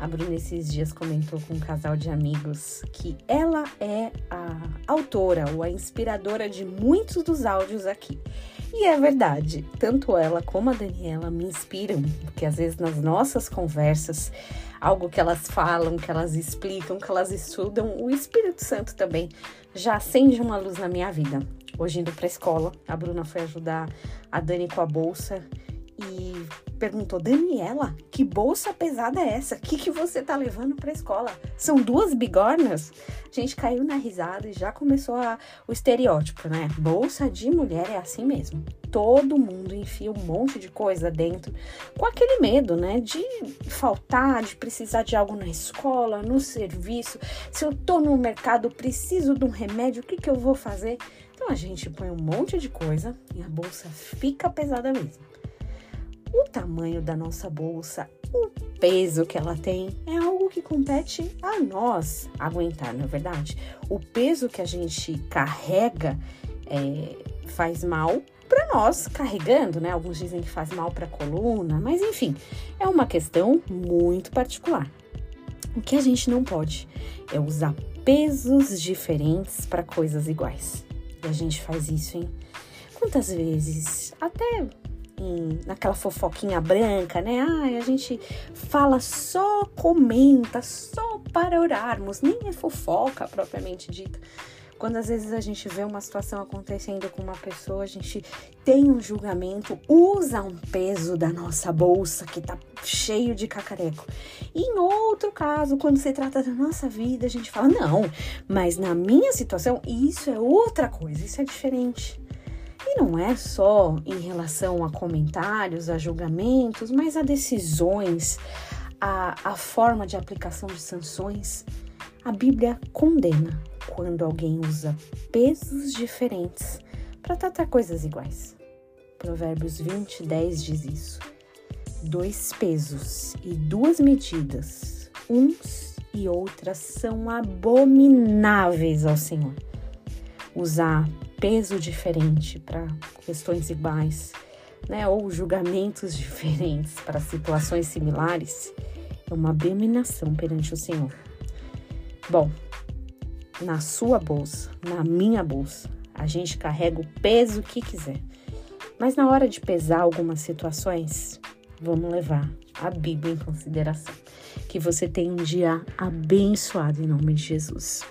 A Bruna esses dias comentou com um casal de amigos que ela é a autora ou a inspiradora de muitos dos áudios aqui. E é verdade, tanto ela como a Daniela me inspiram, porque às vezes nas nossas conversas, algo que elas falam, que elas explicam, que elas estudam, o Espírito Santo também já acende uma luz na minha vida. Hoje indo para a escola, a Bruna foi ajudar a Dani com a bolsa e perguntou: Daniela, que bolsa pesada é essa? O que, que você tá levando pra escola? São duas bigornas? A gente caiu na risada e já começou a, o estereótipo, né? Bolsa de mulher é assim mesmo. Todo mundo enfia um monte de coisa dentro, com aquele medo, né? De faltar, de precisar de algo na escola, no serviço. Se eu tô no mercado, preciso de um remédio, o que, que eu vou fazer? Então a gente põe um monte de coisa e a bolsa fica pesada mesmo tamanho da nossa bolsa, o peso que ela tem, é algo que compete a nós aguentar, não é verdade? O peso que a gente carrega é, faz mal para nós carregando, né? Alguns dizem que faz mal para a coluna, mas enfim, é uma questão muito particular. O que a gente não pode é usar pesos diferentes para coisas iguais. E a gente faz isso, hein? Quantas vezes, até em, naquela fofoquinha branca, né? Ai, a gente fala só, comenta, só para orarmos, nem é fofoca propriamente dita. Quando às vezes a gente vê uma situação acontecendo com uma pessoa, a gente tem um julgamento, usa um peso da nossa bolsa que tá cheio de cacareco. E em outro caso, quando se trata da nossa vida, a gente fala: não, mas na minha situação, isso é outra coisa, isso é diferente. E não é só em relação a comentários, a julgamentos, mas a decisões, a, a forma de aplicação de sanções. A Bíblia condena quando alguém usa pesos diferentes para tratar coisas iguais. Provérbios 20, 10 diz isso. Dois pesos e duas medidas, uns e outras, são abomináveis ao Senhor. Usar peso diferente para questões iguais, né, ou julgamentos diferentes para situações similares, é uma abominação perante o Senhor. Bom, na sua bolsa, na minha bolsa, a gente carrega o peso que quiser. Mas na hora de pesar algumas situações, vamos levar a Bíblia em consideração. Que você tenha um dia abençoado em nome de Jesus.